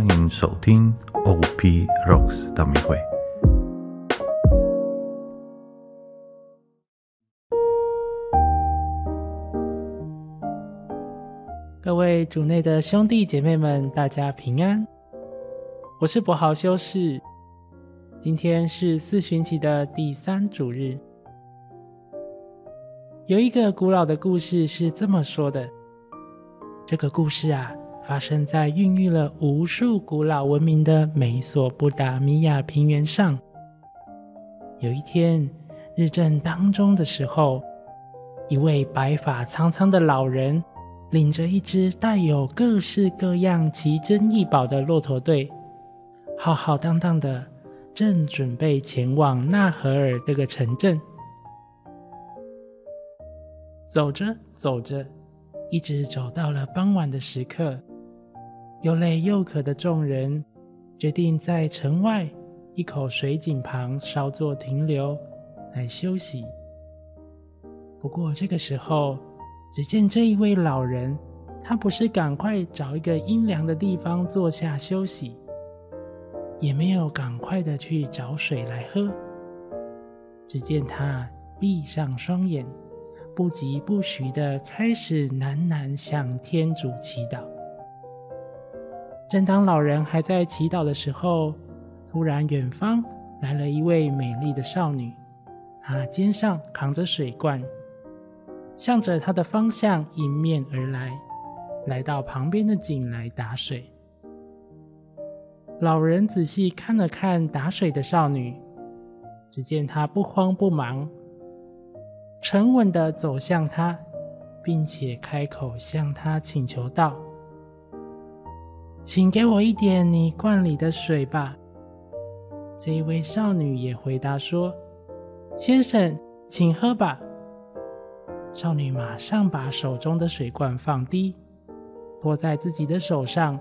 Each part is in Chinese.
欢迎收听 OP Rocks 大迷会。各位主内的兄弟姐妹们，大家平安。我是博豪修士。今天是四旬期的第三主日。有一个古老的故事是这么说的：这个故事啊，发生在孕育了无数古老文明的美索不达米亚平原上。有一天，日正当中的时候，一位白发苍苍的老人。领着一支带有各式各样奇珍异宝的骆驼队，浩浩荡荡的，正准备前往纳荷尔这个城镇。走着走着，一直走到了傍晚的时刻，又累又渴的众人决定在城外一口水井旁稍作停留，来休息。不过这个时候，只见这一位老人，他不是赶快找一个阴凉的地方坐下休息，也没有赶快的去找水来喝。只见他闭上双眼，不疾不徐的开始喃喃向天主祈祷。正当老人还在祈祷的时候，突然远方来了一位美丽的少女，她肩上扛着水罐。向着他的方向迎面而来，来到旁边的井来打水。老人仔细看了看打水的少女，只见她不慌不忙，沉稳的走向他，并且开口向他请求道：“请给我一点你罐里的水吧。”这一位少女也回答说：“先生，请喝吧。”少女马上把手中的水罐放低，托在自己的手上，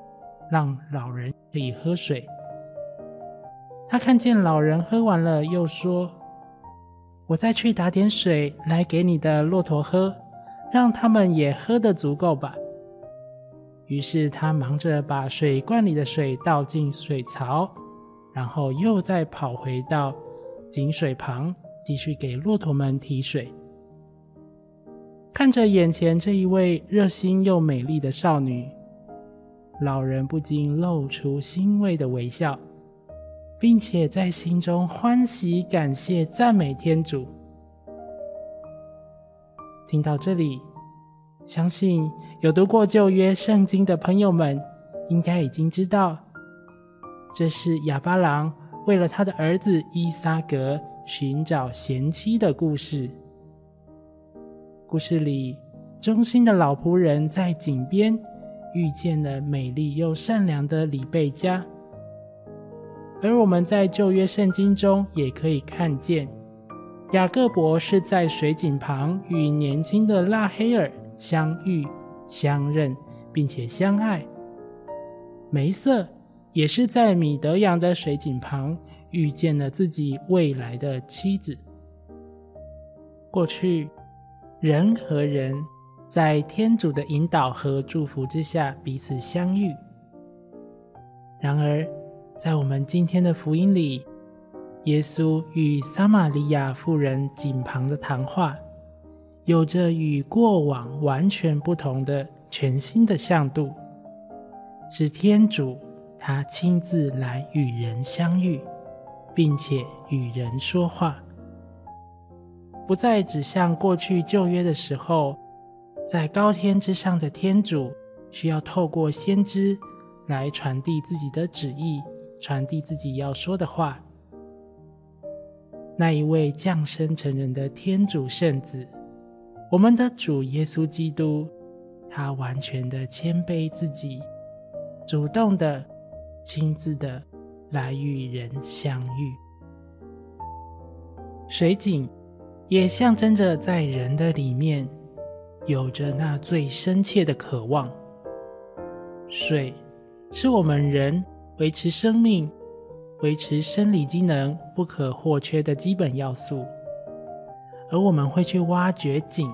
让老人可以喝水。她看见老人喝完了，又说：“我再去打点水来给你的骆驼喝，让他们也喝得足够吧。”于是他忙着把水罐里的水倒进水槽，然后又再跑回到井水旁，继续给骆驼们提水。看着眼前这一位热心又美丽的少女，老人不禁露出欣慰的微笑，并且在心中欢喜、感谢、赞美天主。听到这里，相信有读过旧约圣经的朋友们，应该已经知道，这是亚巴郎为了他的儿子伊撒格寻找贤妻的故事。故事里，忠心的老仆人在井边遇见了美丽又善良的李贝加，而我们在旧约圣经中也可以看见，雅各伯是在水井旁与年轻的拉黑尔相遇、相认，并且相爱。梅瑟也是在米德扬的水井旁遇见了自己未来的妻子。过去。人和人在天主的引导和祝福之下彼此相遇。然而，在我们今天的福音里，耶稣与撒玛利亚妇人井旁的谈话，有着与过往完全不同的全新的向度，是天主他亲自来与人相遇，并且与人说话。不再只像过去旧约的时候，在高天之上的天主需要透过先知来传递自己的旨意，传递自己要说的话。那一位降生成人的天主圣子，我们的主耶稣基督，他完全的谦卑自己，主动的、亲自的来与人相遇。水井。也象征着在人的里面有着那最深切的渴望。水是我们人维持生命、维持生理机能不可或缺的基本要素，而我们会去挖掘井，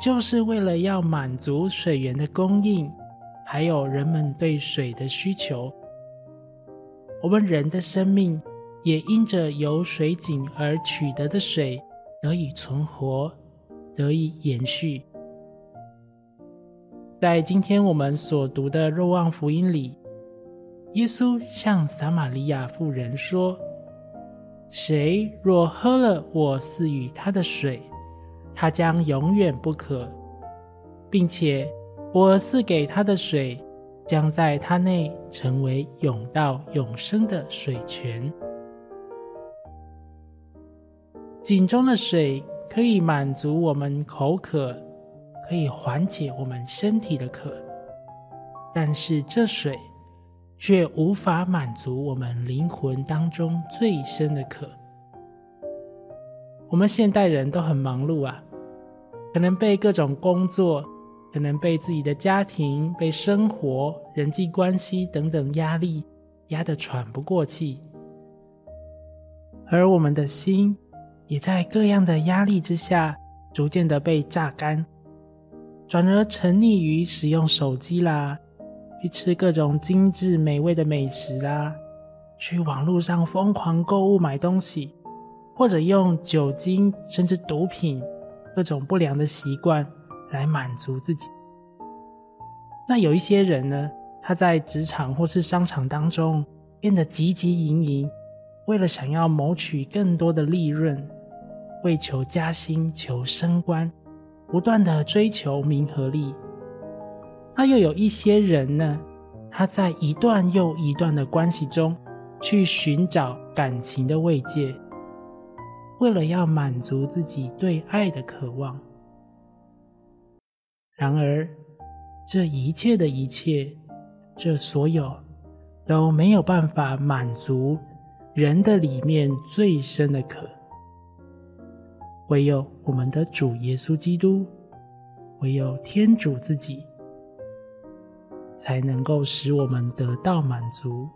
就是为了要满足水源的供应，还有人们对水的需求，我们人的生命也因着由水井而取得的水得以存活，得以延续。在今天我们所读的《若望福音》里，耶稣向撒玛利亚妇人说：“谁若喝了我赐予他的水，他将永远不渴，并且我赐给他的水。”将在他内成为永到永生的水泉。井中的水可以满足我们口渴，可以缓解我们身体的渴，但是这水却无法满足我们灵魂当中最深的渴。我们现代人都很忙碌啊，可能被各种工作。可能被自己的家庭、被生活、人际关系等等压力压得喘不过气，而我们的心也在各样的压力之下，逐渐的被榨干，转而沉溺于使用手机啦，去吃各种精致美味的美食啦，去网络上疯狂购物买东西，或者用酒精甚至毒品各种不良的习惯。来满足自己。那有一些人呢，他在职场或是商场当中变得汲汲营营，为了想要谋取更多的利润，为求加薪、求升官，不断的追求名和利。那又有一些人呢，他在一段又一段的关系中去寻找感情的慰藉，为了要满足自己对爱的渴望。然而，这一切的一切，这所有都没有办法满足人的里面最深的渴。唯有我们的主耶稣基督，唯有天主自己，才能够使我们得到满足。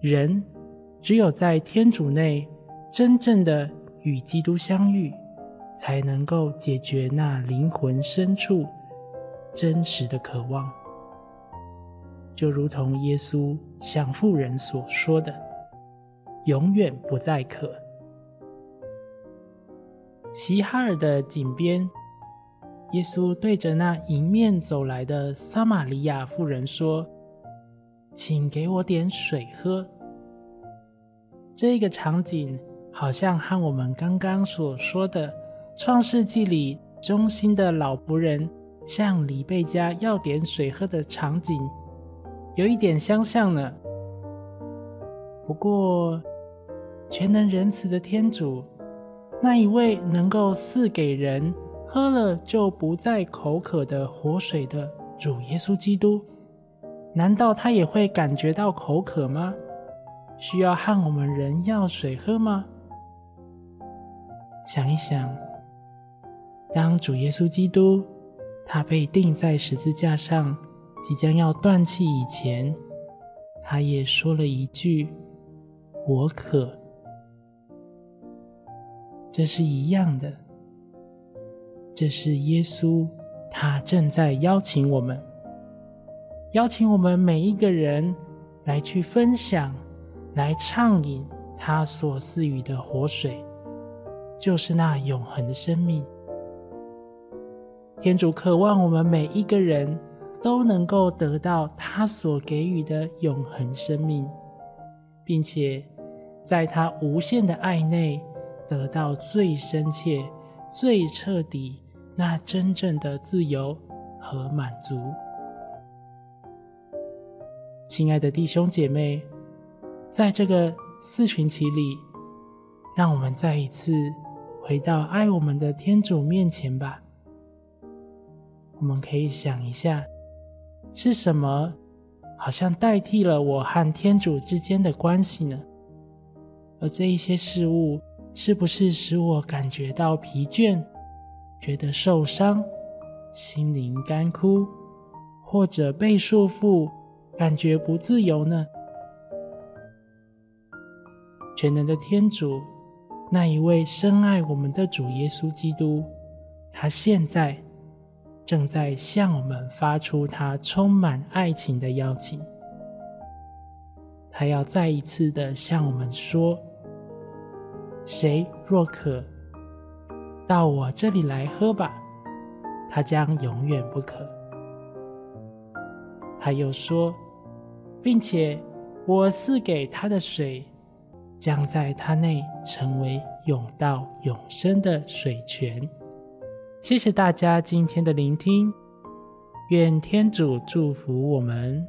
人只有在天主内真正的与基督相遇。才能够解决那灵魂深处真实的渴望，就如同耶稣向妇人所说的：“永远不再渴。”西哈尔的井边，耶稣对着那迎面走来的撒玛利亚妇人说：“请给我点水喝。”这个场景好像和我们刚刚所说的。创世纪里忠心的老仆人向李贝家要点水喝的场景，有一点相像呢。不过，全能仁慈的天主，那一位能够赐给人喝了就不再口渴的活水的主耶稣基督，难道他也会感觉到口渴吗？需要和我们人要水喝吗？想一想。当主耶稣基督他被钉在十字架上，即将要断气以前，他也说了一句：“我渴。”这是一样的。这是耶稣，他正在邀请我们，邀请我们每一个人来去分享，来畅饮他所赐予的活水，就是那永恒的生命。天主渴望我们每一个人都能够得到他所给予的永恒生命，并且在他无限的爱内得到最深切、最彻底、那真正的自由和满足。亲爱的弟兄姐妹，在这个四群期里，让我们再一次回到爱我们的天主面前吧。我们可以想一下，是什么好像代替了我和天主之间的关系呢？而这一些事物，是不是使我感觉到疲倦、觉得受伤、心灵干枯，或者被束缚、感觉不自由呢？全能的天主，那一位深爱我们的主耶稣基督，他现在。正在向我们发出他充满爱情的邀请。他要再一次的向我们说：“谁若渴，到我这里来喝吧，他将永远不渴。”他又说，并且我赐给他的水，将在他内成为永到永生的水泉。谢谢大家今天的聆听，愿天主祝福我们。